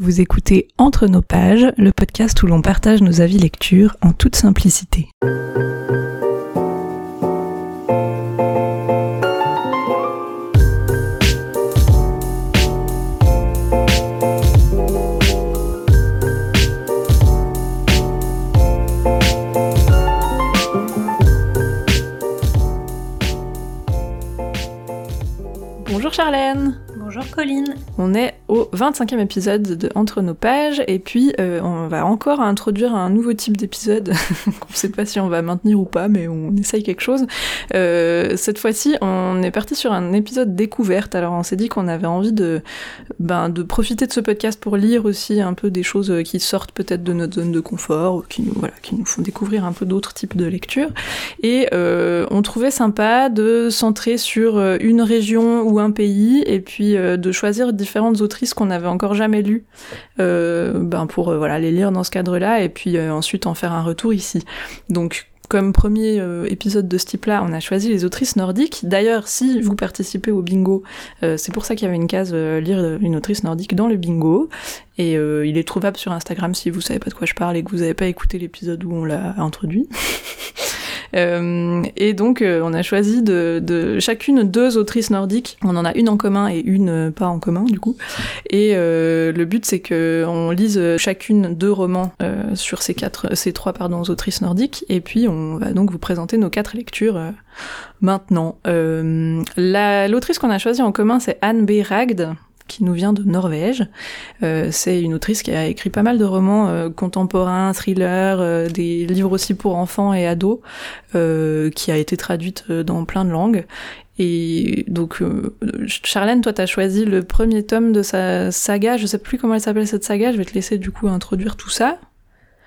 Vous écoutez Entre nos pages, le podcast où l'on partage nos avis lecture en toute simplicité. Bonjour Charlène On est au 25e épisode de Entre nos pages et puis euh, on va encore introduire un nouveau type d'épisode. Qu'on sait pas si on va maintenir ou pas mais on essaye quelque chose. Euh, cette fois-ci on est parti sur un épisode découverte. Alors on s'est dit qu'on avait envie de, ben, de profiter de ce podcast pour lire aussi un peu des choses qui sortent peut-être de notre zone de confort qui nous, voilà, qui nous font découvrir un peu d'autres types de lectures. Et euh, on trouvait sympa de centrer sur une région ou un pays et puis de choisir différentes autrices qu'on n'avait encore jamais lu, euh, ben pour euh, voilà les lire dans ce cadre-là et puis euh, ensuite en faire un retour ici. Donc comme premier épisode de ce type-là, on a choisi les autrices nordiques. D'ailleurs, si vous participez au bingo, c'est pour ça qu'il y avait une case lire une autrice nordique dans le bingo. Et il est trouvable sur Instagram si vous savez pas de quoi je parle et que vous n'avez pas écouté l'épisode où on l'a introduit. Euh, et donc, euh, on a choisi de, de, chacune deux autrices nordiques. On en a une en commun et une euh, pas en commun, du coup. Et le but, c'est que on lise chacune deux romans sur ces quatre, ces trois pardon, autrices nordiques. Et puis, on va donc vous présenter nos quatre lectures maintenant. L'autrice qu'on a choisie en commun, c'est Anne B. Ragd qui nous vient de Norvège. Euh, c'est une autrice qui a écrit pas mal de romans euh, contemporains, thrillers, euh, des livres aussi pour enfants et ados, qui a été traduite dans plein de langues. Et donc, Charlène, toi, t'as choisi le premier tome de sa saga. Je sais plus comment elle s'appelle cette saga. Je vais te laisser du coup introduire tout ça.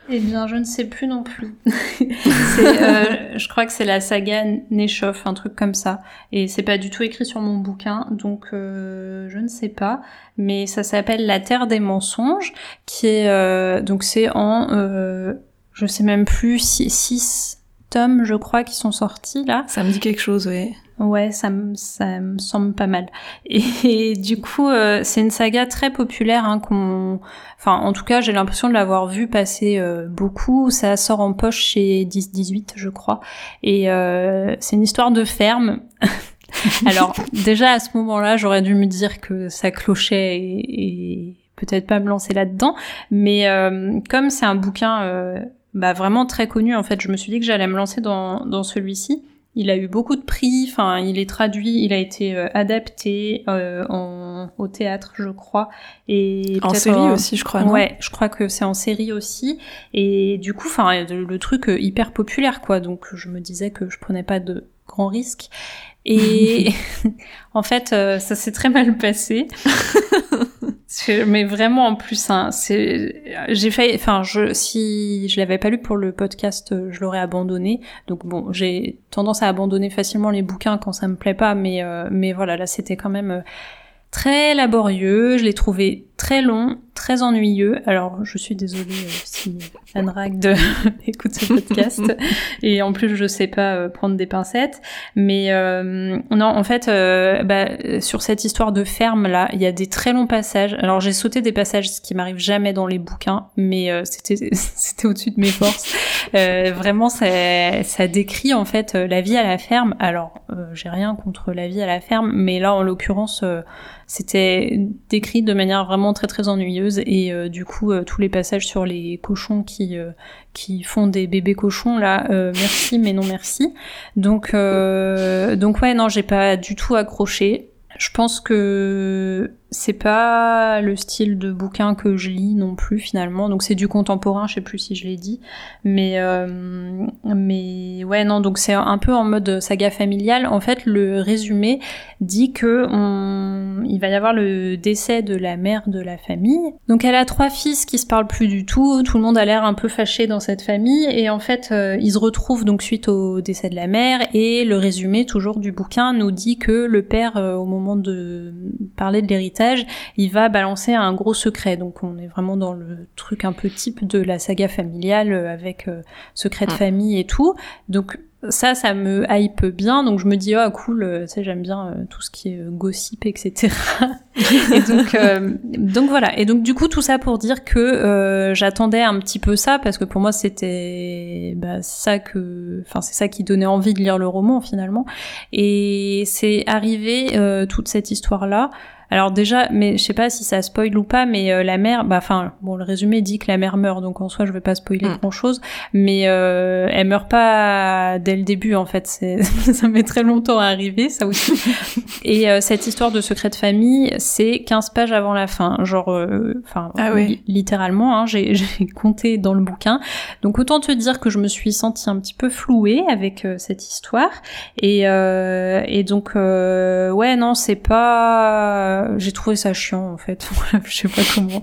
Eh bien, je ne sais plus non plus. euh, je crois que c'est la saga Neshoff, un truc comme ça. Et c'est pas du tout écrit sur mon bouquin, donc euh, je ne sais pas. Mais ça s'appelle La Terre des mensonges, qui est euh, donc c'est en euh, je sais même plus six, tomes, je crois, qui sont sortis là. Ça me dit quelque chose, oui. Ouais, ça me, ça me semble pas mal. Et, du coup, euh, c'est une saga très populaire hein, qu'on... Enfin, en tout cas, j'ai l'impression de l'avoir vu passer euh, beaucoup. Ça sort en poche chez 10-18, je crois. Et euh, c'est une histoire de ferme. Alors, déjà, à ce moment-là, j'aurais dû me dire que ça clochait et, peut-être pas me lancer là-dedans. Mais comme c'est un bouquin... bah, vraiment très connu en fait. Je me suis dit que j'allais me lancer dans, dans celui-ci. Il a eu beaucoup de prix, enfin il est traduit, il a été euh, adapté euh, en, au théâtre, je crois, et en série aussi, je crois. Non? Ouais, je crois que c'est en série aussi, et du coup, enfin le truc euh, hyper populaire quoi, donc je me disais que je prenais pas de grands risques. Et en fait, ça s'est très mal passé. mais vraiment en plus, hein, c'est, j'ai fait, enfin, je, si je l'avais pas lu pour le podcast, je l'aurais abandonné. Donc bon, j'ai tendance à abandonner facilement les bouquins quand ça me plaît pas, mais euh, mais voilà, là c'était quand même euh, très laborieux. Je l'ai trouvé très long, très ennuyeux. Alors, je suis désolée euh, si Anne Ragde écoute ce podcast. et en plus, je sais pas euh, prendre des pincettes. Mais euh, non, en fait, bah, sur cette histoire de ferme là, il y a des très longs passages. Alors, j'ai sauté des passages, ce qui m'arrive jamais dans les bouquins, mais c'était c'était au-dessus de mes forces. vraiment, ça, ça décrit en fait la vie à la ferme. Alors, j'ai rien contre la vie à la ferme, mais là, en l'occurrence, c'était décrit de manière vraiment très très ennuyeuse et euh, du coup euh, tous les passages sur les cochons qui euh, font des bébés cochons là merci mais non merci. Donc donc ouais non j'ai pas du tout accroché. Je pense que c'est pas le style de bouquin que je lis non plus finalement. Donc c'est du contemporain, je sais plus si je l'ai dit, mais euh, mais ouais non donc c'est un peu en mode saga familiale. En fait le résumé dit que on... il va y avoir le décès de la mère de la famille. Donc elle a trois fils qui se parlent plus du tout. Tout le monde a l'air un peu fâché dans cette famille et en fait euh, ils se retrouvent donc suite au décès de la mère et le résumé toujours du bouquin nous dit que le père euh, au moment de parler de l'héritage il va balancer un gros secret. Donc on est vraiment dans le truc un peu type de la saga familiale avec secret de famille et tout. Donc ça, ça me hype bien, donc je me dis, oh cool, euh, tu sais, j'aime bien euh, tout ce qui est euh, gossip, etc. et donc, donc voilà. Et donc du coup, tout ça pour dire que j'attendais un petit peu ça, parce que pour moi, c'était bah, ça que, enfin, c'est ça qui donnait envie de lire le roman finalement. Et c'est arrivé toute cette histoire-là. Alors déjà, mais je sais pas si ça spoil ou pas, mais euh, la mère, bah enfin, bon, le résumé dit que la mère meurt, donc en soi, je vais pas spoiler mm. grand chose, mais euh, elle meurt pas dès le début, en fait. C'est, ça met très longtemps à arriver, ça aussi. Et euh, cette histoire de secret de famille, c'est 15 pages avant la fin, genre, euh, enfin, ah littéralement, hein, j'ai, j'ai compté dans le bouquin. Donc autant te dire que je me suis sentie un petit peu flouée avec cette histoire, et et donc ouais, non, c'est pas j'ai trouvé ça chiant en fait. je sais pas comment,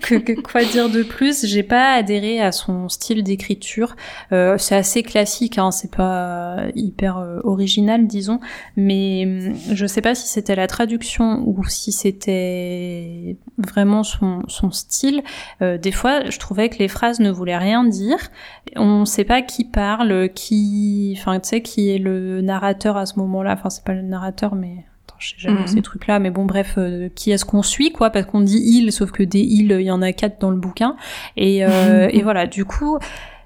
que, quoi dire de plus. J'ai pas adhéré à son style d'écriture. Euh, c'est assez classique, hein, c'est pas hyper euh, original, disons. Mais hum, je sais pas si c'était la traduction ou si c'était vraiment son, son style. Euh, des fois, je trouvais que les phrases ne voulaient rien dire. On sait pas qui parle, qui, enfin, tu sais, qui est le narrateur à ce moment-là. Enfin, c'est pas le narrateur, mais je sais jamais mhm. ces trucs-là, mais bon, bref, euh, qui est-ce qu'on suit, quoi, parce qu'on dit il, sauf que des il, il y en a quatre dans le bouquin. Et, euh, et voilà, du coup,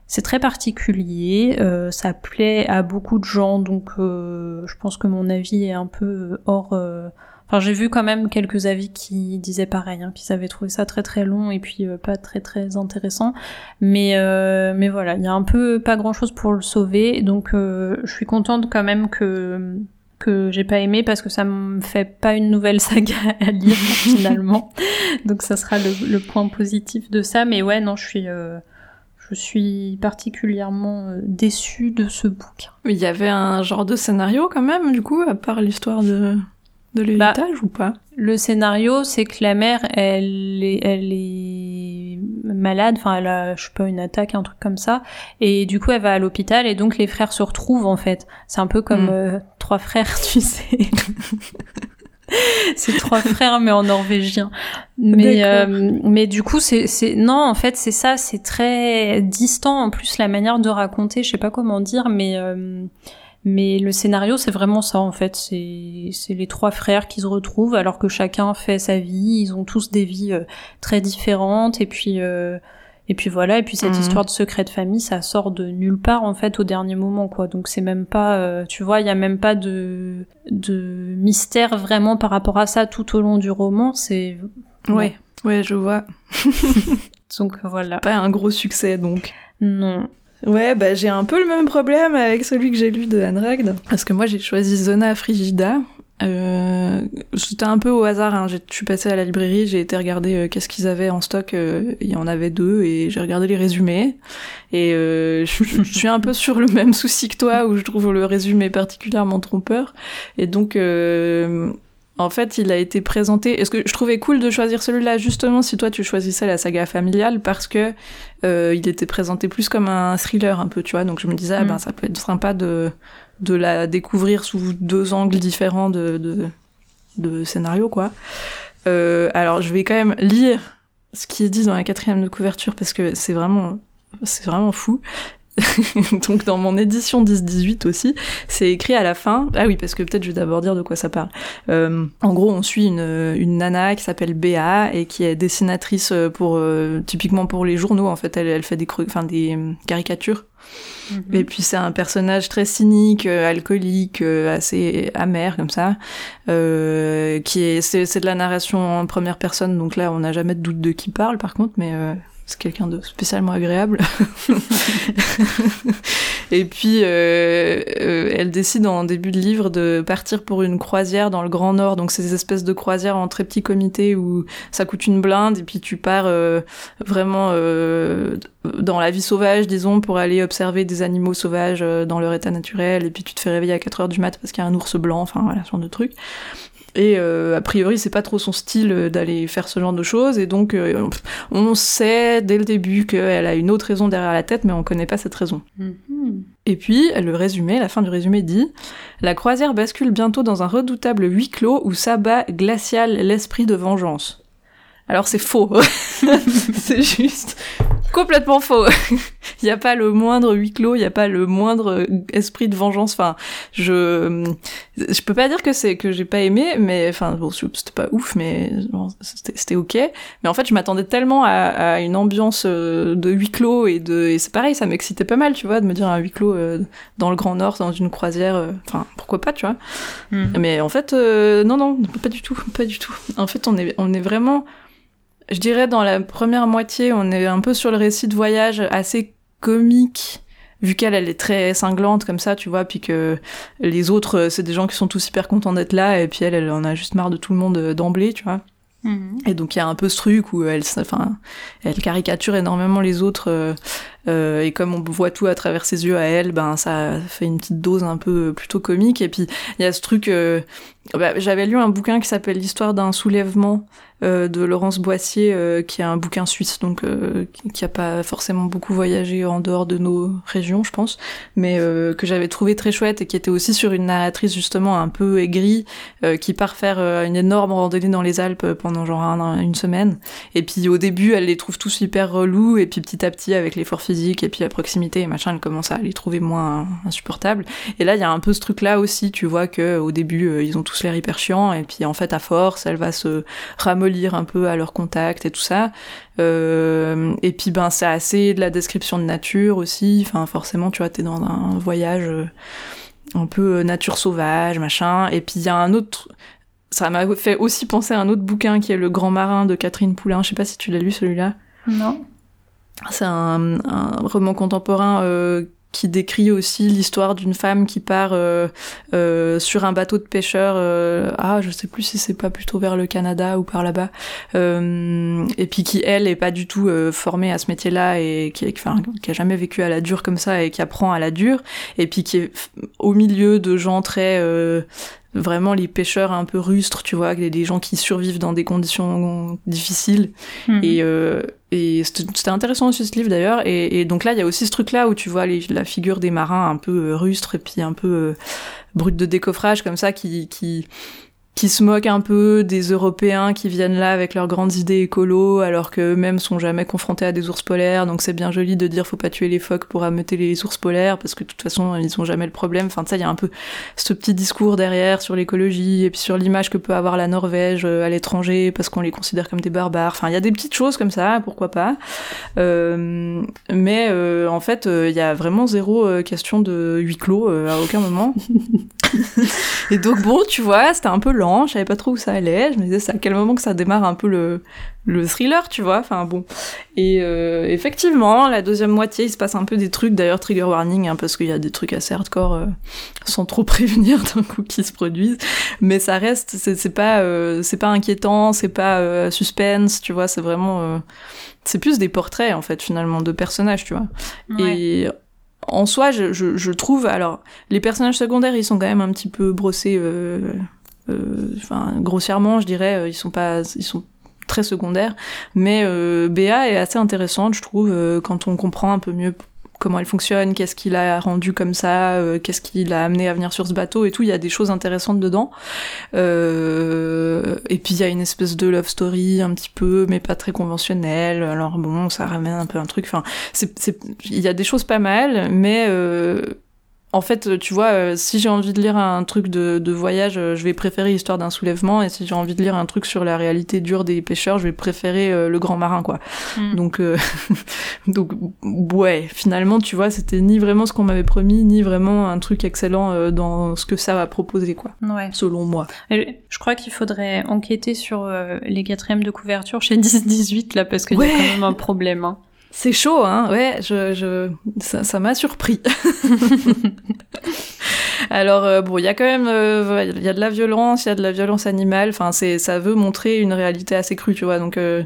c'est très particulier, euh, ça plaît à beaucoup de gens, donc je pense que mon avis est un peu hors... Enfin, j'ai vu quand même quelques avis qui disaient pareil, hein, qu'ils avaient trouvé ça très très long et puis pas très très intéressant. Mais mais voilà, il y a un peu pas grand chose pour le sauver, donc je suis contente quand même que que j'ai pas aimé parce que ça me fait pas une nouvelle saga à lire finalement. Donc ça sera le, point positif de ça. Mais ouais, non, je suis, euh, je suis particulièrement euh, déçue de ce bouquin. Il y avait un genre de scénario quand même, du coup, à part l'histoire de, de l'héritage bah, ou pas? Le scénario, c'est que la mère, elle est, elle est malade, enfin elle a, je sais pas, une attaque, un truc comme ça, et du coup elle va à l'hôpital et donc les frères se retrouvent en fait. C'est un peu comme hmm. euh, trois frères, tu sais. c'est trois frères mais en norvégien. Mais euh, mais du coup c'est c'est non en fait c'est ça, c'est très distant en plus la manière de raconter, je sais pas comment dire, mais euh, mais le scénario, c'est vraiment ça en fait. C'est les trois frères qui se retrouvent alors que chacun fait sa vie. Ils ont tous des vies euh, très différentes et puis euh, et puis voilà. Et puis cette mhm. histoire de secret de famille, ça sort de nulle part en fait au dernier moment quoi. Donc c'est même pas, euh, tu vois, il y a même pas de de mystère vraiment par rapport à ça tout au long du roman. C'est ouais ouais je vois. donc voilà. Pas un gros succès donc. Non. Ouais, bah j'ai un peu le même problème avec celui que j'ai lu de Anne Ragd. Parce que moi j'ai choisi Zona Frigida. Euh, C'était un peu au hasard, hein. je suis passée à la librairie, j'ai été regarder euh, qu'est-ce qu'ils avaient en stock, euh, il y en avait deux, et j'ai regardé les résumés. Et euh, je, je, suis un peu sur le même souci que toi, où je trouve le résumé particulièrement trompeur. Et donc en fait, il a été présenté. Est-ce que je trouvais cool de choisir celui-là justement si toi tu choisissais la saga familiale parce que euh, il était présenté plus comme un thriller un peu, tu vois. Donc je me disais ah, ben mm. ça peut être sympa de de la découvrir sous deux angles différents de de, de scénario quoi. Euh, alors je vais quand même lire ce qui est dit dans la quatrième de couverture parce que c'est vraiment c'est vraiment fou. donc dans mon édition 10-18 aussi, c'est écrit à la fin. Ah oui, parce que peut-être je vais d'abord dire de quoi ça parle. Euh, en gros, on suit une, une nana qui s'appelle Béa et qui est dessinatrice pour euh, typiquement pour les journaux. En fait, elle, elle fait des, enfin, des euh, caricatures. Mhm. Et puis c'est un personnage très cynique, euh, alcoolique, assez amer comme ça, qui est c'est de la narration en première personne, donc là on n'a jamais de doute de qui parle par contre, mais c'est quelqu'un de spécialement agréable. et puis, euh, euh, elle décide en début de livre de partir pour une croisière dans le Grand Nord. Donc, ces espèces de croisières en très petit comité où ça coûte une blinde et puis tu pars euh, vraiment dans la vie sauvage, disons, pour aller observer des animaux sauvages dans leur état naturel. Et puis, tu te fais réveiller à 4 heures du mat parce qu'il y a un ours blanc, enfin, voilà, ce genre de trucs. Et euh, a priori, c'est pas trop son style euh, d'aller faire ce genre de choses. Et donc, euh, on sait dès le début qu'elle a une autre raison derrière la tête, mais on connaît pas cette raison. Mm-hmm. Et puis, le résumé, la fin du résumé dit La croisière bascule bientôt dans un redoutable huis clos où s'abat glacial l'esprit de vengeance. Alors c'est faux. c'est juste complètement faux. Il n'y a pas le moindre huis clos, il n'y a pas le moindre esprit de vengeance. Enfin, je je peux pas dire que c'est que j'ai pas aimé, mais enfin bon, c'était pas ouf, mais c'était ok. Mais en fait, je m'attendais tellement à, à, une ambiance euh, de huis clos et de et c'est pareil, ça m'excitait pas mal, tu vois, de me dire un huis clos euh, dans le Grand Nord, dans une croisière. Euh, enfin, pourquoi pas, tu vois. Hmm. Mais en fait, non, non, pas du tout, pas du tout. En fait, on est on est vraiment je dirais dans la première moitié, on est un peu sur le récit de voyage assez comique, vu qu'elle elle est très cinglante comme ça, tu vois, puis que les autres, c'est des gens qui sont tous hyper contents d'être là, et puis elle, elle en a juste marre de tout le monde euh, d'emblée, tu vois. Mhm. Et donc il y a un peu ce truc où elle, enfin, elle caricature énormément les autres, euh, euh, et comme on voit tout à travers ses yeux à elle, ben ça fait une petite dose un peu plutôt comique. Et puis il y a ce truc, bah, j'avais lu un bouquin qui s'appelle l'histoire d'un soulèvement euh, de Laurence Boissier, euh, qui est un bouquin suisse, donc euh, qui a pas forcément beaucoup voyagé en dehors de nos régions, je pense, mais que j'avais trouvé très chouette et qui était aussi sur une narratrice justement un peu aigrie, qui part faire une énorme randonnée dans les Alpes pendant genre une semaine. Et puis au début, elle les trouve tous hyper relous, et puis petit à petit, avec l'effort et puis la proximité et machin, elle commence à les trouver moins insupportables. Et là, il y a un peu ce truc-là aussi, tu vois que au début, ils ont tous l'air hyper chiants, et puis en fait, à force, elle va se ramollir un peu à leur contact et tout ça. Euh, et puis ben c'est assez de la description de nature aussi. Enfin forcément tu vois t'es dans un voyage euh, un peu euh, nature sauvage machin. Et puis il y a un autre ça m'a fait aussi penser à un autre bouquin qui est Le Grand Marin de Catherine Poulain. Je sais pas si tu l'as lu celui-là. Non. C'est un, roman contemporain euh, qui décrit aussi l'histoire d'une femme qui part euh, euh, sur un bateau de pêcheurs. Ah, je sais plus si c'est pas plutôt vers le Canada ou par là-bas. Et puis qui elle est pas du tout formée à ce métier-là et qui, enfin, qui a jamais vécu à la dure comme ça et qui apprend à la dure. Et puis qui est au milieu de gens très vraiment les pêcheurs un peu rustres, tu vois, des gens qui survivent dans des conditions difficiles. Mhm. Et, euh, et c'était intéressant aussi ce livre d'ailleurs. Et, et, donc là, il y a aussi ce truc-là où tu vois les, la figure des marins un peu euh, rustres et puis un peu euh, brut de décoffrage comme ça qui, qui qui se moquent un peu des Européens qui viennent là avec leurs grandes idées écolo, alors que eux-mêmes sont jamais confrontés à des ours polaires. Donc c'est bien joli de dire faut pas tuer les phoques pour ameuter les ours polaires, parce que de toute façon ils ont jamais le problème. Enfin ça, il y a un peu ce petit discours derrière sur l'écologie et puis sur l'image que peut avoir la Norvège euh, à l'étranger parce qu'on les considère comme des barbares. Enfin il y a des petites choses comme ça, pourquoi pas. Euh, mais euh, en fait il y a vraiment zéro question de huis clos à aucun moment. et donc bon, tu vois, c'était un peu lent, je savais pas trop où ça allait, je me disais c'est à quel moment que ça démarre un peu le, le thriller, tu vois, enfin bon. Et euh, effectivement, la deuxième moitié, il se passe un peu des trucs, d'ailleurs trigger warning, hein, parce qu'il y a des trucs assez hardcore, euh, sans trop prévenir d'un coup qui se produisent, mais ça reste, c'est pas, euh, c'est pas inquiétant, c'est pas suspense, tu vois, c'est vraiment... c'est plus des portraits, en fait, finalement, de personnages, tu vois. Et en soi, je, je, je, trouve, alors, les personnages secondaires, ils sont quand même un petit peu brossés, euh, euh, enfin, grossièrement, je dirais, euh, ils sont pas, ils sont très secondaires, mais euh, Béa est assez intéressante, je trouve, euh, quand on comprend un peu mieux comment elle fonctionne, qu'est-ce qui l'a rendu comme ça, euh, qu'est-ce qui l'a amené à venir sur ce bateau et tout. Il y a des choses intéressantes dedans. Euh, et puis il y a une espèce de love story un petit peu, mais pas très conventionnelle. Alors bon, ça ramène un peu un truc. Enfin, il y a des choses pas mal, mais euh, en fait, tu vois, euh, si j'ai envie de lire un truc de, de voyage, euh, je vais préférer l'histoire d'un soulèvement, et si j'ai envie de lire un truc sur la réalité dure des pêcheurs, je vais préférer euh, le grand marin, quoi. Mm. Donc, donc, ouais, finalement, tu vois, c'était ni vraiment ce qu'on m'avait promis, ni vraiment un truc excellent dans ce que ça va proposer, quoi. Ouais. Selon moi. Je crois qu'il faudrait enquêter sur les quatrièmes de couverture chez 10-18, là, parce qu'il y a quand même un problème, hein. C'est chaud, hein Ouais, je, je... ça m'a surpris. Alors euh, bon, il y a quand même, euh, il y a de la violence, il y a de la violence animale. Enfin, c'est, ça veut montrer une réalité assez crue, tu vois. Donc, euh,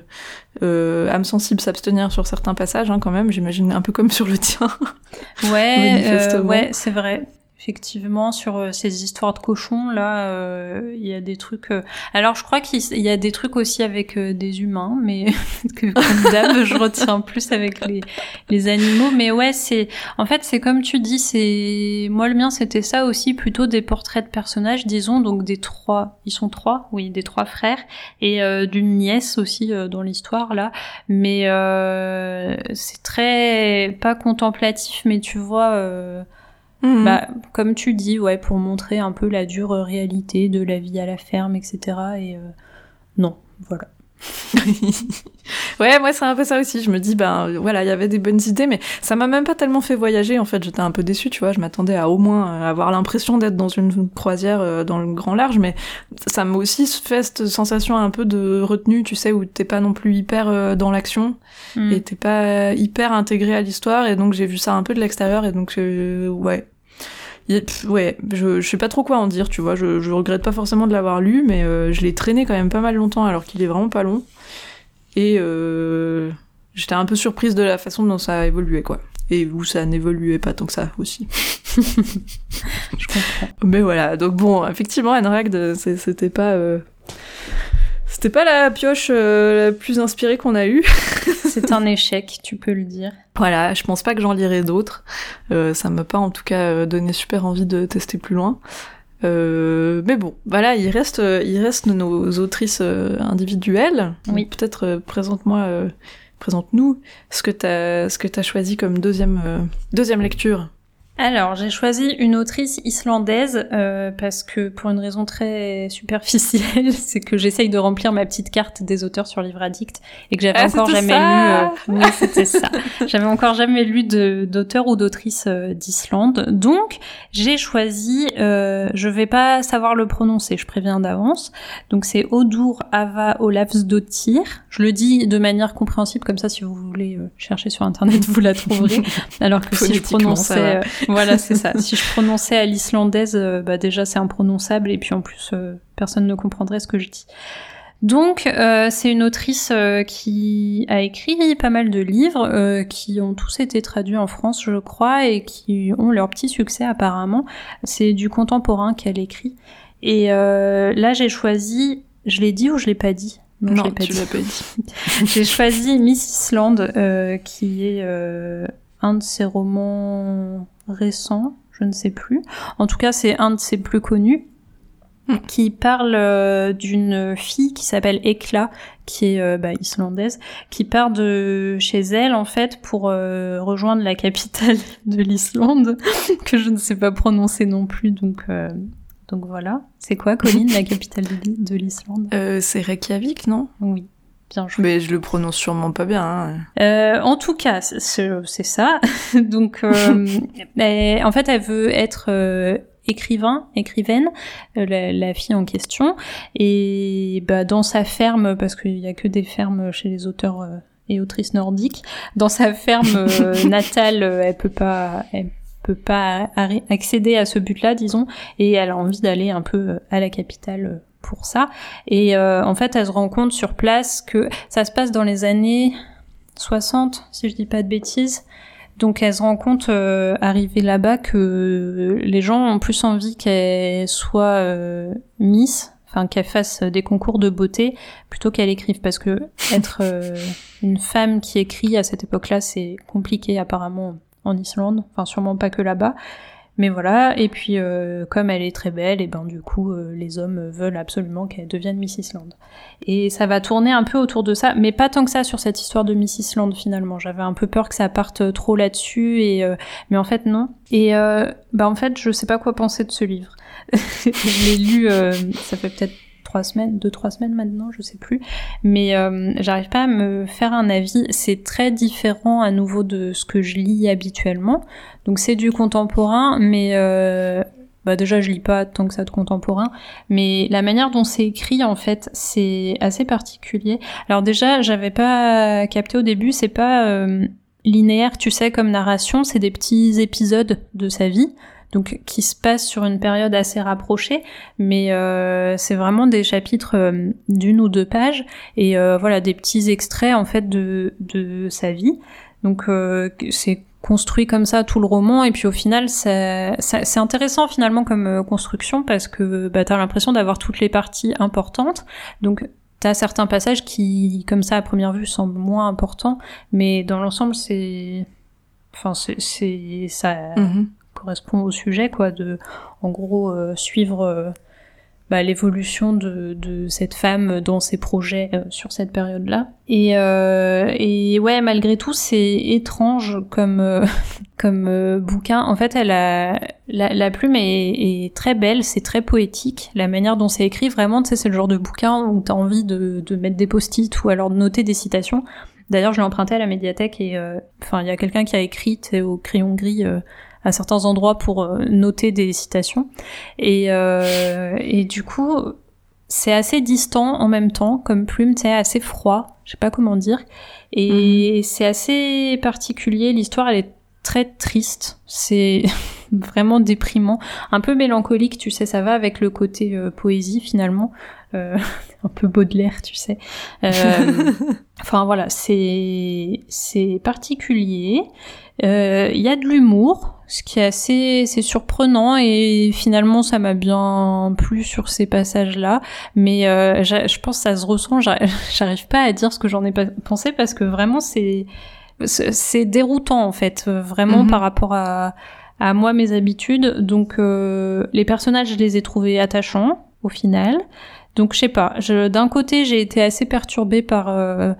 euh âme sensible, s'abstenir sur certains passages, hein, quand même. J'imagine un peu comme sur le tien. Ouais, ouais, c'est vrai. Effectivement sur euh, ces histoires de cochons là euh, il y a des trucs euh, alors je crois qu'il y a des trucs aussi avec des humains mais que comme d'hab je retiens plus avec les, les animaux. Mais ouais c'est en fait c'est comme tu dis c'est moi le mien c'était ça aussi plutôt des portraits de personnages disons donc des trois ils sont trois oui des trois frères et d'une nièce aussi dans l'histoire là. Mais c'est très pas contemplatif mais tu vois Mhm. Bah, comme tu dis, ouais, pour montrer un peu la dure réalité de la vie à la ferme, etc. Et euh, non, voilà. ouais, moi c'est un peu ça aussi. Je me dis, ben voilà, il y avait des bonnes idées, mais ça m'a même pas tellement fait voyager. En fait, j'étais un peu déçue, tu vois. Je m'attendais à au moins euh, avoir l'impression d'être dans une croisière euh, dans le grand large, mais ça m'a aussi fait cette sensation un peu de retenue, tu sais, où t'es pas non plus hyper dans l'action mm. et t'es pas hyper intégré à l'histoire. Et donc j'ai vu ça un peu de l'extérieur, et donc ouais, ouais, je, je sais pas trop quoi en dire, tu vois. Je, je regrette pas forcément de l'avoir lu, mais euh, je l'ai traîné quand même pas mal longtemps alors qu'il est vraiment pas long. Et euh, j'étais un peu surprise de la façon dont ça a évolué, quoi. Et où ça n'évoluait pas tant que ça aussi. je comprends. Mais voilà, donc bon, effectivement, Enragd, c'était pas. Euh, c'était pas la pioche la plus inspirée qu'on a eue. c'est un échec, tu peux le dire. Voilà, je pense pas que j'en lirai d'autres. Euh, ça m'a pas en tout cas euh, donné super envie de tester plus loin. Euh, mais bon, voilà, il reste, il reste nos autrices individuelles. Oui. Peut-être présente-moi, présente-nous ce que t'as, ce que t'as choisi comme deuxième, deuxième lecture. Alors, j'ai choisi une autrice islandaise euh, parce que pour une raison très superficielle, c'est que j'essaye de remplir ma petite carte des auteurs sur Livre Addict et que j'avais ah, encore jamais ça lu. Euh... Oui, c'était ça. J'avais encore jamais lu d'auteur ou d'autrice euh, d'Islande. Donc, j'ai choisi. Euh, je vais pas savoir le prononcer, je préviens d'avance. Donc, c'est Odur Ava Olafsdottir. Je le dis de manière compréhensible, comme ça, si vous voulez chercher sur internet, vous la trouverez. Alors que si je prononçais voilà, c'est ça. Si je prononçais à l'islandaise, euh, bah déjà c'est imprononçable et puis en plus euh, personne ne comprendrait ce que je dis. Donc euh, c'est une autrice qui a écrit pas mal de livres qui ont tous été traduits en France, je crois, et qui ont leur petit succès apparemment. C'est du contemporain qu'elle écrit. Et là j'ai choisi, je l'ai dit ou je l'ai pas dit? Non, je tu l'as pas dit. j'ai choisi Miss Island, qui est un de ses romans récents, je ne sais plus. En tout cas, c'est un de ses plus connus hmm. qui parle euh, d'une fille qui s'appelle Ekla, qui est euh, bah, islandaise, qui part de chez elle en fait pour euh, rejoindre la capitale de l'Islande, que je ne sais pas prononcer non plus, donc donc voilà. C'est quoi, Colline, la capitale de l'Islande? C'est Reykjavik, non? Oui. Bien Mais je le prononce sûrement pas bien. Hein. Euh, en tout cas, c'est ça. Donc, euh, en fait, elle veut être euh, écrivain, écrivaine, euh, la, la, fille en question, et bah, dans sa ferme, parce qu'il y a que des fermes chez les auteurs euh, et autrices nordiques, dans sa ferme natale, elle peut pas, elle peut pas accéder à ce but-là, disons, et elle a envie d'aller un peu à la capitale pour ça. Et euh, en fait, elle se rend compte sur place que ça se passe dans les années 60, si je dis pas de bêtises. Donc elle se rend compte euh, arrivée là-bas que les gens ont plus envie qu'elle soit euh, Miss, enfin qu'elle fasse des concours de beauté plutôt qu'elle écrive parce que être euh, une femme qui écrit à cette époque-là c'est compliqué apparemment en Islande, enfin sûrement pas que là-bas. Mais voilà, et puis euh, comme elle est très belle, et ben du coup euh, les hommes veulent absolument qu'elle devienne Miss Island. Et ça va tourner un peu autour de ça, mais pas tant que ça sur cette histoire de Miss Island finalement. J'avais un peu peur que ça parte trop là-dessus, et euh, mais en fait non. Et bah en fait je sais pas quoi penser de ce livre. je l'ai lu, ça fait peut-être trois semaines, deux trois semaines maintenant, je sais plus. Mais euh, j'arrive pas à me faire un avis. C'est très différent à nouveau de ce que je lis habituellement. Donc c'est du contemporain, mais euh, bah déjà je lis pas tant que ça de contemporain, mais la manière dont c'est écrit en fait c'est assez particulier. Alors déjà j'avais pas capté au début, c'est pas euh, linéaire, tu sais, comme narration, c'est des petits épisodes de sa vie donc qui se passe sur une période assez rapprochée, mais euh, c'est vraiment des chapitres euh, d'une ou deux pages et euh, voilà des petits extraits en fait de, de sa vie. Donc c'est construit comme ça tout le roman et puis au final c'est intéressant finalement comme euh, construction parce que bah, t'as l'impression d'avoir toutes les parties importantes donc t'as certains passages qui comme ça à première vue semblent moins importants mais dans l'ensemble c'est enfin c'est ça mm-hmm. Correspond au sujet quoi de en gros euh, suivre euh, bah, l'évolution de, de, cette femme dans ses projets euh, sur cette période-là. Et, euh, et ouais, malgré tout, c'est étrange comme euh, comme euh, bouquin. En fait, elle a la, la plume est, est, très belle, c'est très poétique. La manière dont c'est écrit, vraiment, tu sais, c'est le genre de bouquin où t'as envie de, de mettre des post-it ou alors de noter des citations. D'ailleurs, je l'ai emprunté à la médiathèque et enfin, il y a quelqu'un qui a écrit au crayon gris à certains endroits pour euh, noter des citations. Et, euh, et du coup, c'est assez distant en même temps, comme plume, c'est assez froid, je sais pas comment dire. Et mhm. c'est assez particulier, l'histoire elle est très triste, c'est vraiment déprimant, un peu mélancolique, tu sais, ça va avec le côté euh, poésie finalement, euh, un peu Baudelaire, tu sais. Euh, enfin voilà, c'est c'est particulier. Il y a de l'humour, ce qui est assez c'est surprenant et finalement ça m'a bien plu sur ces passages là mais euh, je pense que ça se ressent. J'arrive pas à dire ce que j'en ai pensé parce que vraiment c'est c'est déroutant en fait vraiment mhm. par rapport à à moi mes habitudes. Donc euh, les personnages je les ai trouvés attachants au final. Donc je sais pas. D'un côté j'ai été assez perturbée par euh,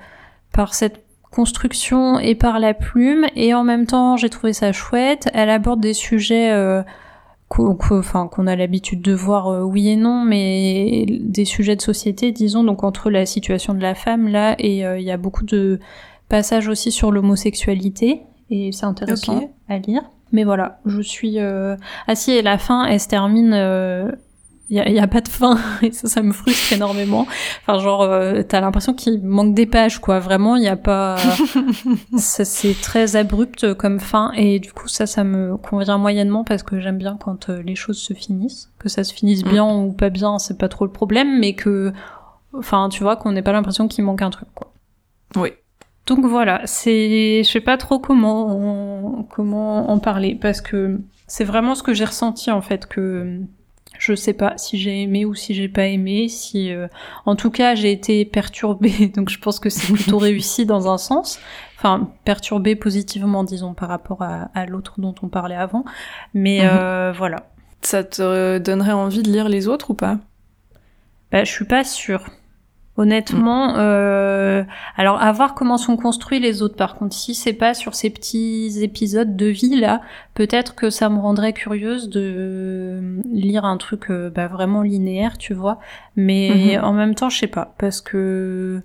par cette construction et par la plume et en même temps j'ai trouvé ça chouette. Elle aborde des sujets euh, qu'on a l'habitude de voir euh, oui et non, mais des sujets de société, disons, donc entre la situation de la femme là et euh, il y a beaucoup de passages aussi sur l'homosexualité et c'est intéressant à lire. Mais voilà, je suis... Ah si, et la fin, elle se termine il y a, pas de fin. Et ça ça me frustre énormément. Enfin genre euh, t'as l'impression qu'il manque des pages quoi. Vraiment il y a pas c'est très abrupt comme fin. Et du coup ça ça me convient moyennement parce que j'aime bien quand euh, les choses se finissent. Que ça se finisse mm. bien ou pas bien c'est pas trop le problème. Mais que enfin tu vois qu'on n'ait pas l'impression qu'il manque un truc quoi. Oui. Donc voilà c'est je sais pas trop comment comment en parler. Parce que c'est vraiment ce que j'ai ressenti en fait que je sais pas si j'ai aimé ou si j'ai pas aimé. Si, euh, en tout cas, j'ai été perturbée, donc je pense que c'est plutôt réussi dans un sens. Enfin, perturbée positivement, disons, par rapport à, à l'autre dont on parlait avant. Mais mhm. euh, voilà. Ça te donnerait envie de lire les autres ou pas? Bah, je suis pas sûre. Honnêtement, mm. euh, alors à voir comment sont construits les autres. Par contre, si c'est pas sur ces petits épisodes de vie là, peut-être que ça me rendrait curieuse de lire un truc euh, bah, vraiment linéaire, tu vois. Mais mm-hmm. en même temps, je sais pas, parce que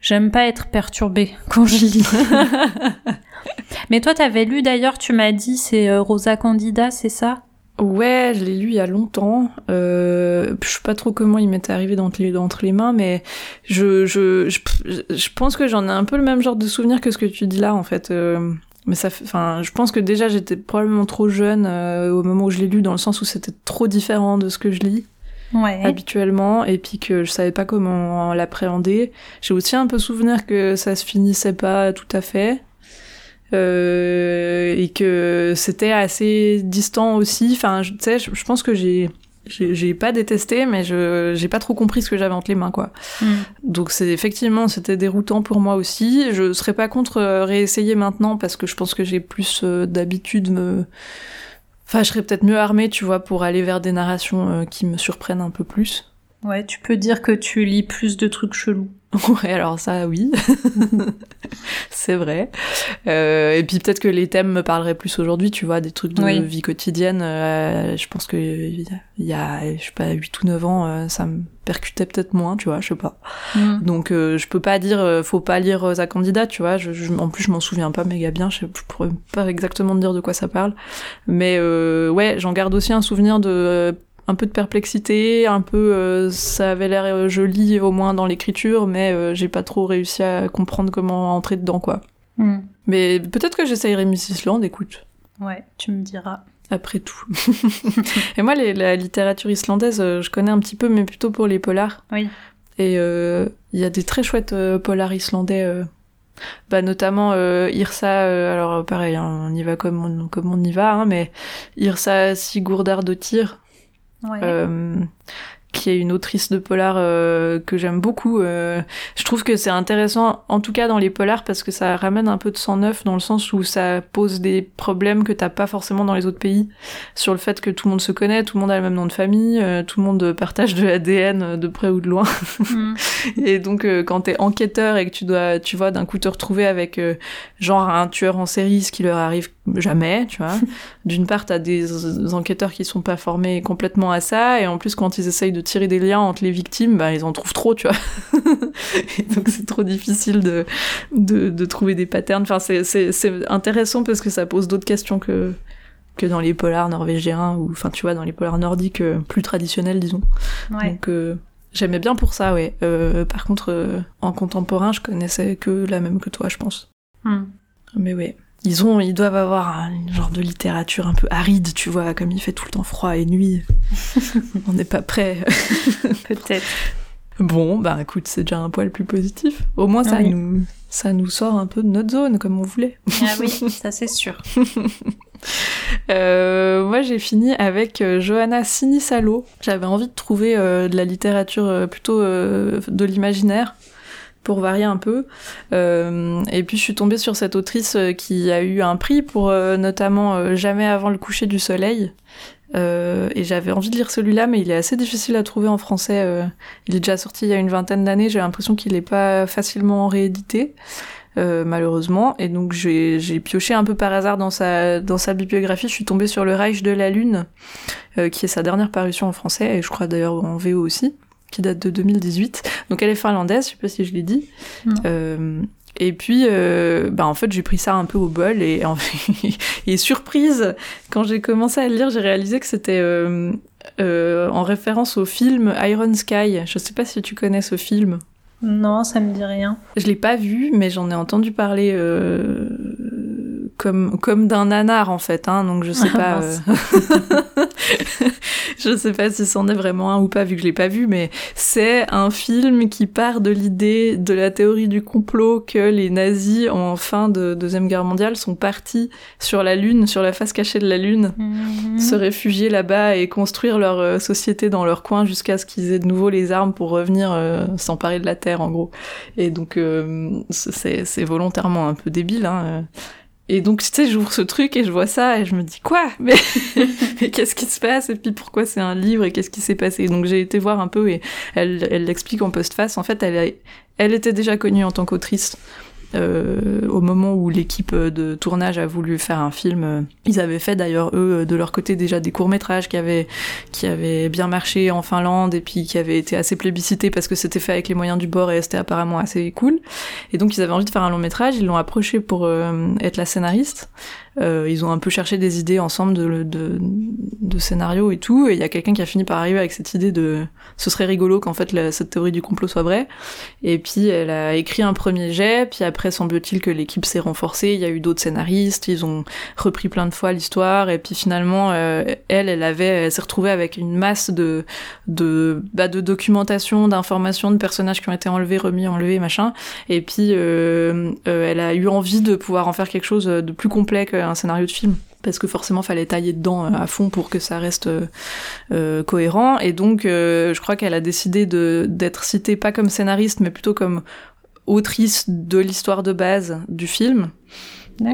j'aime pas être perturbée quand je lis. Mais toi, t'avais lu d'ailleurs, tu m'as dit, c'est euh, Rosa Candida, c'est ça? Ouais, je l'ai lu il y a longtemps. Euh, je sais pas trop comment il m'était arrivé d'entre les, entre les mains, mais je, je, je, pense que j'en ai un peu le même genre de souvenir que ce que tu dis là, en fait. Euh, mais ça, enfin, je pense que déjà j'étais probablement trop jeune euh, au moment où je l'ai lu, dans le sens où c'était trop différent de ce que je lis. Ouais. habituellement et puis que je savais pas comment l'appréhender. J'ai aussi un peu souvenir que ça se finissait pas tout à fait et que c'était assez distant aussi. Enfin, tu sais, je, pense que j'ai j'ai pas détesté, mais je j'ai pas trop compris ce que j'avais entre les mains, quoi. Mm. Donc c'est effectivement c'était déroutant pour moi aussi. Je serais pas contre euh, réessayer maintenant parce que je pense que j'ai plus euh, d'habitude me Enfin, je serais peut-être mieux armée, tu vois, pour aller vers des narrations euh, qui me surprennent un peu plus. Ouais, tu peux dire que tu lis plus de trucs chelous. Ouais, alors ça, oui, c'est vrai. Euh, et puis peut-être que les thèmes me parleraient plus aujourd'hui, tu vois, des trucs de vie quotidienne. Euh, je pense que il y a, je sais pas, 8 ou 9 ans, euh, ça me percutait peut-être moins, tu vois, je sais pas. Mm. Donc euh, je peux pas dire, faut pas lire sa candidate, tu vois. Je, en plus, je m'en souviens pas méga bien, je, je, pourrais pas exactement dire de quoi ça parle. Mais ouais, j'en garde aussi un souvenir de un peu de perplexité, un peu euh, ça avait l'air euh, joli au moins dans l'écriture, mais euh, j'ai pas trop réussi à comprendre comment entrer dedans quoi. Hmm. Mais peut-être que j'essayerai Mrs. Land, écoute. Ouais, tu me diras. Après tout. et moi, la littérature islandaise, je connais un petit peu, mais plutôt pour les polars. Oui. Et il y a des très chouettes polars islandais bah notamment euh, Irsa, euh, alors pareil, hein, on y va comme on, comme on y va, hein, mais Irsa Sigurdardottir, Ouais. euh, qui est une autrice de polar euh, que j'aime beaucoup. euh, je trouve que c'est intéressant, en tout cas dans les polars, parce que ça ramène un peu de sang neuf dans le sens où ça pose des problèmes que t'as pas forcément dans les autres pays, sur le fait que tout le monde se connaît, tout le monde a le même nom de famille, euh, tout le monde partage de l'ADN de près ou de loin. Mm. Et donc quand t'es enquêteur et que tu dois, tu vois, d'un coup te retrouver avec genre un tueur en série, ce qui leur arrive jamais, tu vois. D'une part, t'as des, des enquêteurs qui sont pas formés complètement à ça, et en plus quand ils essayent de tirer des liens entre les victimes, bah ils en trouvent trop, tu vois. et donc c'est trop difficile de, de, de trouver des patterns. Enfin c'est c'est c'est intéressant parce que ça pose d'autres questions que que dans les polars norvégiens ou enfin tu vois dans les polars nordiques euh, plus traditionnels disons. Ouais. Donc euh, j'aimais bien pour ça, ouais. Euh, par contre, euh, en contemporain, je connaissais que la même que toi, je pense. Mm. Mais ouais. Ils ont, ils doivent avoir un genre de littérature un peu aride, tu vois, comme il fait tout le temps froid et nuit. On n'est pas prêt. Peut-être. Bon, bah écoute, c'est déjà un poil plus positif. Au moins, ça Oui. nous, ça nous sort un peu de notre zone, comme on voulait. Ah oui, ça c'est sûr. Euh, moi, j'ai fini avec euh, Johanna Sinisalo. J'avais envie de trouver euh, de la littérature plutôt euh, de l'imaginaire pour varier un peu. Euh, et puis, je suis tombée sur cette autrice euh, qui a eu un prix pour euh, notamment Jamais avant le coucher du soleil. Et j'avais envie de lire celui-là, mais il est assez difficile à trouver en français. il est déjà sorti il y a une vingtaine d'années. J'ai l'impression qu'il n'est pas facilement réédité malheureusement. Et donc j'ai pioché un peu par hasard dans sa, dans sa bibliographie. Je suis tombée sur Le Reich de la Lune, qui est sa dernière parution en français, et je crois d'ailleurs en VO aussi, qui date de 2018. Donc elle est finlandaise, je sais pas si je l'ai dit. Euh, et puis, euh, bah en fait, j'ai pris ça un peu au bol et, en- et surprise, quand j'ai commencé à le lire, j'ai réalisé que c'était euh, euh, en référence au film Iron Sky. Je sais pas si tu connais ce film. Non, ça me dit rien. Je l'ai pas vu, mais j'en ai entendu parler comme comme d'un nanar en fait, hein, donc je sais Ah, pas. euh, je sais pas si c'en est vraiment un ou pas vu que je l'ai pas vu, mais c'est un film qui part de l'idée de la théorie du complot que les nazis en fin de deuxième guerre mondiale sont partis sur la lune, sur la face cachée de la lune Mhm. se réfugier là-bas et construire leur euh, société dans leur coin jusqu'à ce qu'ils aient de nouveau les armes pour revenir euh, s'emparer de la terre en gros. Et donc c'est c'est volontairement un peu débile. Hein. Et donc tu sais j'ouvre ce truc et je vois ça et je me dis quoi? Mais, mais qu'est-ce qui se passe? Et puis pourquoi c'est un livre et qu'est-ce qui s'est passé? Donc j'ai été voir un peu et elle elle l'explique en postface. En fait elle a- elle était déjà connue en tant qu'autrice. Euh, au moment où l'équipe de tournage a voulu faire un film, euh, ils avaient fait d'ailleurs eux de leur côté déjà des courts métrages qui avaient qui avaient bien marché en Finlande et puis qui avaient été assez plébiscités parce que c'était fait avec les moyens du bord et c'était apparemment assez cool. Et donc ils avaient envie de faire un long métrage, ils l'ont approché pour euh, être la scénariste. Euh, ils ont un peu cherché des idées ensemble de, de, de scénario et tout, et il y a quelqu'un qui a fini par arriver avec cette idée de ce serait rigolo qu'en fait cette théorie du complot soit vraie. Et puis elle a écrit un premier jet, puis après semble-t-il que l'équipe s'est renforcée, il y a eu d'autres scénaristes, ils ont repris plein de fois l'histoire, et puis finalement euh, elle, elle avait, elle s'est retrouvée avec une masse de de bah, de documentation, d'informations, de personnages qui ont été enlevés, remis, enlevés, machin. Et puis euh, euh, elle a eu envie de pouvoir en faire quelque chose de plus complet qu'un scénario de film parce que forcément fallait tailler dedans euh, à fond pour que ça reste euh, euh, cohérent. Et donc je crois qu'elle a décidé de d'être citée pas comme scénariste mais plutôt comme autrice de l'histoire de base du film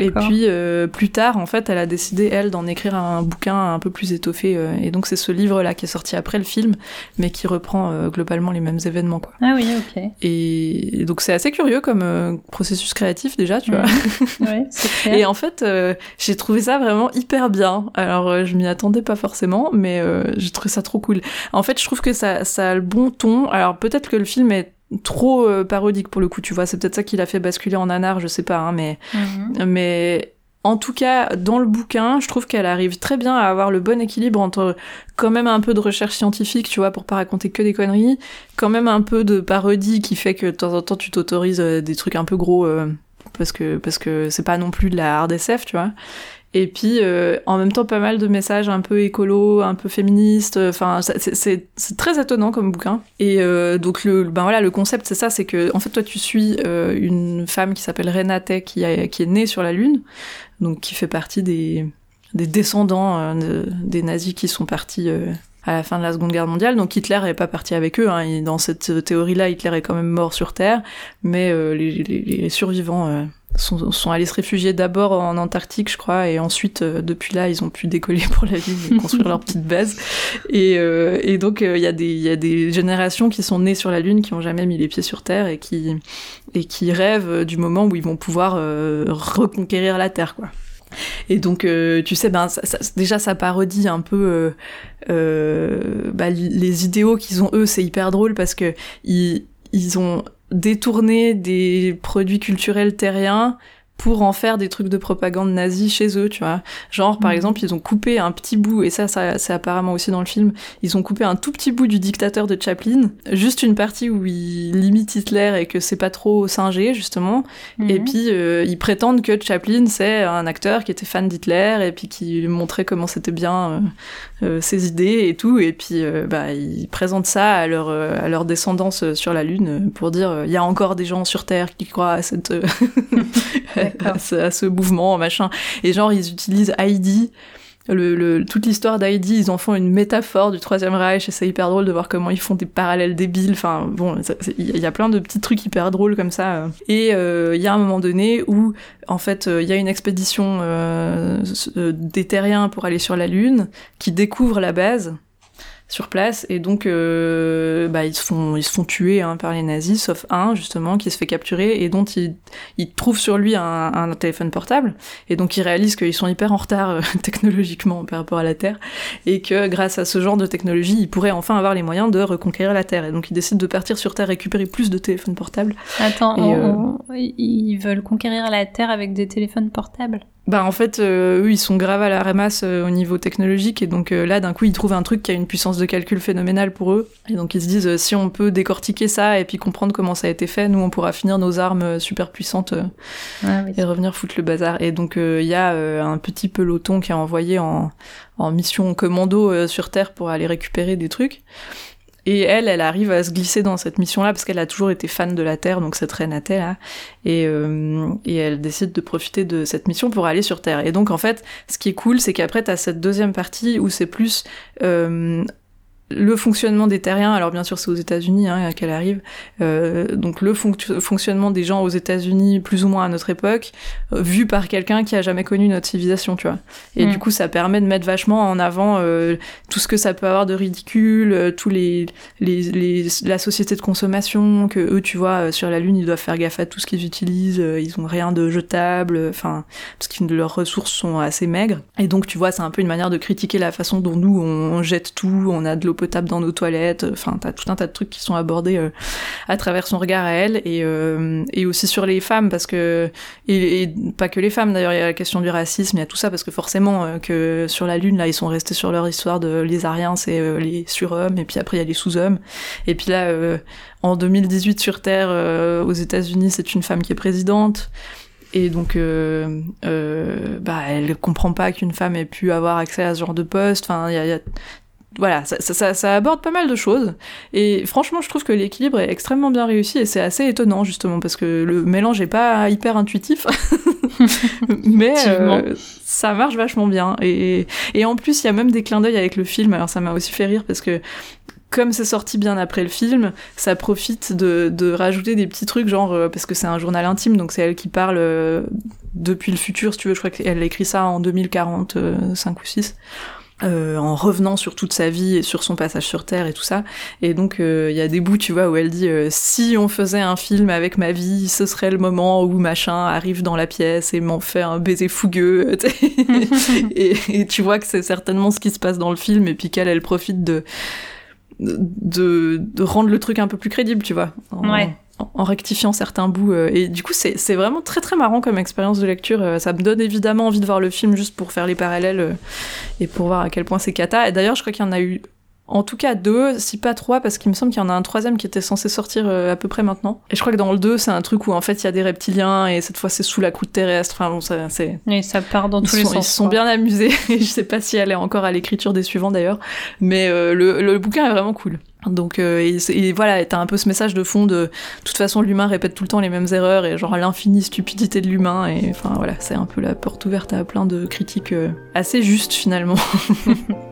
et puis euh, plus tard, en fait, elle a décidé elle d'en écrire un bouquin un peu plus étoffé. euh, et donc c'est ce livre-là qui est sorti après le film, mais qui reprend euh, globalement les mêmes événements, quoi. Ah oui, ok. Et, et donc c'est assez curieux comme euh, processus créatif déjà, tu vois. C'est clair. Et en fait, euh, j'ai trouvé ça vraiment hyper bien. Alors, euh, je m'y attendais pas forcément, mais euh, j'ai trouvé ça trop cool. En fait, je trouve que ça, ça a le bon ton. Alors, peut-être que le film est trop euh, parodique pour le coup, tu vois. C'est peut-être ça qui l'a fait basculer en nanar, je sais pas, hein, mais Mhm. mais en tout cas, dans le bouquin, je trouve qu'elle arrive très bien à avoir le bon équilibre entre quand même un peu de recherche scientifique, tu vois, pour pas raconter que des conneries, quand même un peu de parodie qui fait que de temps en temps tu t'autorises euh, des trucs un peu gros euh, parce que parce que c'est pas non plus de la hard SF, tu vois. Et puis, euh, en même temps, pas mal de messages un peu écolo, un peu féministes. Enfin, c'est très étonnant comme bouquin. Et euh, donc, le, ben voilà, le concept, c'est ça, c'est que, en fait, toi, tu suis euh, une femme qui s'appelle Renate, qui, a, qui est née sur la Lune, donc qui fait partie des, des descendants des nazis qui sont partis à la fin de la Seconde Guerre mondiale. Donc Hitler n'est pas parti avec eux. Hein. Dans cette théorie-là, Hitler est quand même mort sur Terre, mais les, les, les, survivants sont, sont, allés se réfugier d'abord en Antarctique, je crois, et ensuite, euh, depuis là, ils ont pu décoller pour la ville et construire leur petite base. Et, euh, et donc, il euh, y, y a des générations qui sont nées sur la Lune, qui ont jamais mis les pieds sur Terre et qui, et qui rêvent du moment où ils vont pouvoir reconquérir la Terre, quoi. Et donc, tu sais, ben, déjà, ça parodie un peu bah, les idéaux qu'ils ont eux. C'est hyper drôle parce que ils, ils ont détourner des produits culturels terriens pour en faire des trucs de propagande nazie chez eux, tu vois. Genre, par mhm. exemple, ils ont coupé un petit bout, et ça, ça c'est apparemment aussi dans le film, ils ont coupé un tout petit bout du dictateur de Chaplin, juste une partie où il limite Hitler et que c'est pas trop singé, justement, et mhm. puis euh, ils prétendent que Chaplin, c'est un acteur qui était fan d'Hitler, et puis qui montrait comment c'était bien euh, euh, ses idées et tout, et puis bah, ils présentent ça à leur, à leur descendance sur la Lune pour dire, il y a encore des gens sur Terre qui croient à cette... à, ce, mouvement, machin. Et genre, ils utilisent Heidi. Le, toute l'histoire d'Heidi, ils en font une métaphore du Troisième Reich, et c'est hyper drôle de voir comment ils font des parallèles débiles. Enfin, bon, il y a plein de petits trucs hyper drôles comme ça. Et euh, il y a un moment donné où, en fait, euh, il y a une expédition euh, des terriens pour aller sur la Lune qui découvre la base sur place. Et donc euh, bah, ils se font ils se font tuer hein, par les nazis sauf un justement qui se fait capturer et dont ils il trouvent sur lui un, un, téléphone portable. Et donc ils réalisent qu'ils sont hyper en retard euh, technologiquement par rapport à la Terre et que grâce à ce genre de technologie ils pourraient enfin avoir les moyens de reconquérir la Terre. Et donc ils décident de partir sur Terre récupérer plus de téléphones portables. Attends, euh, ils veulent conquérir la Terre avec des téléphones portables? Bah en fait, euh, eux, ils sont graves à la ramasse euh, au niveau technologique et donc euh, là, d'un coup, ils trouvent un truc qui a une puissance de calcul phénoménale pour eux. Et donc ils se disent, si on peut décortiquer ça et puis comprendre comment ça a été fait, nous, on pourra finir nos armes super puissantes ah et revenir foutre le bazar. Et donc il y a un petit peloton qui est envoyé en, en mission commando sur Terre pour aller récupérer des trucs. Et elle, elle arrive à se glisser dans cette mission-là parce qu'elle a toujours été fan de la Terre, donc cette reine là. Et, euh, et elle décide de profiter de cette mission pour aller sur Terre. Et donc en fait, ce qui est cool, c'est qu'après t'as cette deuxième partie où c'est plus euh, le fonctionnement des terriens, alors bien sûr c'est aux États-Unis hein, qu'elle arrive, euh, donc le fonctionnement des gens aux États-Unis plus ou moins à notre époque, euh, vu par quelqu'un qui a jamais connu notre civilisation, tu vois. Et mm. du coup ça permet de mettre vachement en avant euh, tout ce que ça peut avoir de ridicule, tous les, les, les, la société de consommation, que eux tu vois sur la lune ils doivent faire gaffe à tout ce qu'ils utilisent, ils ont rien de jetable, enfin parce que leurs ressources sont assez maigres. Et donc tu vois c'est un peu une manière de critiquer la façon dont nous on, on jette tout, on a de l'eau potable dans nos toilettes. Enfin, t'as tout un tas de trucs qui sont abordés euh, à travers son regard à elle et, euh, aussi sur les femmes parce que et, pas que les femmes d'ailleurs. Il y a la question du racisme, il y a tout ça parce que forcément euh, que sur la lune là ils sont restés sur leur histoire de les Ariens, c'est les surhommes et puis après il y a les sous-hommes et puis là en 2018 sur Terre aux États-Unis c'est une femme qui est présidente. Et donc, euh, euh, bah, elle comprend pas qu'une femme ait pu avoir accès à ce genre de poste. Enfin, il y a, voilà, ça, ça, ça, aborde pas mal de choses. Et franchement, je trouve que l'équilibre est extrêmement bien réussi et c'est assez étonnant, justement, parce que le mélange est pas hyper intuitif. mais euh, ça marche vachement bien. Et, et en plus, il y a même des clins d'œil avec le film. Alors, ça m'a aussi fait rire parce que comme c'est sorti bien après le film, ça profite de, de rajouter des petits trucs, genre, euh, parce que c'est un journal intime, donc c'est elle qui parle euh, depuis le futur, si tu veux, je crois qu'elle a écrit ça en 2045 ou 6. Euh, en revenant sur toute sa vie et sur son passage sur Terre et tout ça. Et donc euh, il y a des bouts, tu vois, où elle dit euh, si on faisait un film avec ma vie, ce serait le moment où machin arrive dans la pièce et m'en fait un baiser fougueux. et, tu vois que c'est certainement ce qui se passe dans le film et puis qu'elle, elle profite de de, de rendre le truc un peu plus crédible, tu vois. ouais en rectifiant certains bouts. Euh, et du coup, c'est vraiment très très marrant comme expérience de lecture. Euh, ça me donne évidemment envie de voir le film juste pour faire les parallèles euh, et pour voir à quel point c'est cata. Et d'ailleurs, je crois qu'il y en a eu En tout cas deux, si pas trois, parce qu'il me semble qu'il y en a un troisième qui était censé sortir à peu près maintenant. Et je crois que dans le 2, c'est un truc où en fait il y a des reptiliens et cette fois c'est sous la croûte terrestre. Enfin bon, ça, c'est. Et ça part dans tous les sont, sens. Ils se sont bien amusés. je sais pas si elle est encore à l'écriture des suivants d'ailleurs, mais euh, le, le bouquin est vraiment cool. Donc euh, et, voilà, t'as un peu ce message de fond de, de toute façon l'humain répète tout le temps les mêmes erreurs et genre l'infinie stupidité de l'humain et enfin voilà, c'est un peu la porte ouverte à plein de critiques euh, assez justes finalement.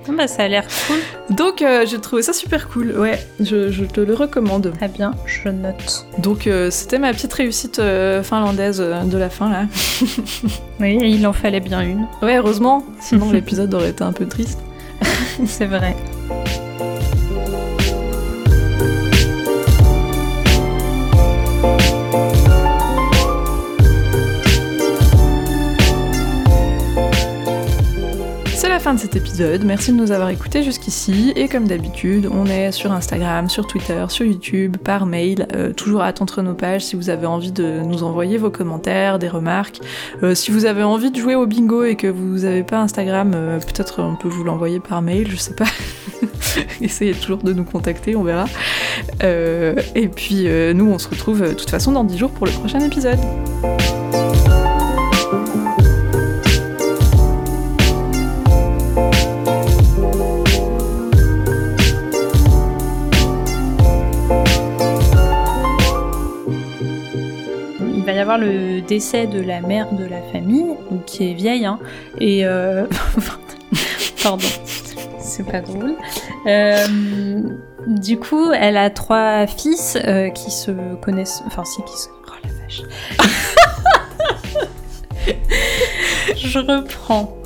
Ah bah, ça a l'air cool. Donc euh, j'ai trouvé ça super cool, ouais, je, je te le recommande. Très bien, je note. Donc c'était ma petite réussite finlandaise de la fin là. Oui, et il en fallait bien une. Ouais, heureusement, sinon l'épisode aurait été un peu triste. C'est vrai. Fin de cet épisode, merci de nous avoir écoutés jusqu'ici, et comme d'habitude, on est sur Instagram, sur Twitter, sur YouTube, par mail, euh, toujours à entre nos pages si vous avez envie de nous envoyer vos commentaires, des remarques. Euh, si vous avez envie de jouer au bingo et que vous n'avez pas Instagram, euh, peut-être on peut vous l'envoyer par mail, je sais pas. Essayez toujours de nous contacter, on verra. Et puis nous, on se retrouve de toute façon dans 10 jours pour le prochain épisode. Le décès de la mère de la famille, donc qui est vieille, hein, et euh... pardon, c'est pas drôle. Euh, Du coup, elle a trois fils euh, qui se connaissent, enfin si qui se, oh la vache. Je reprends.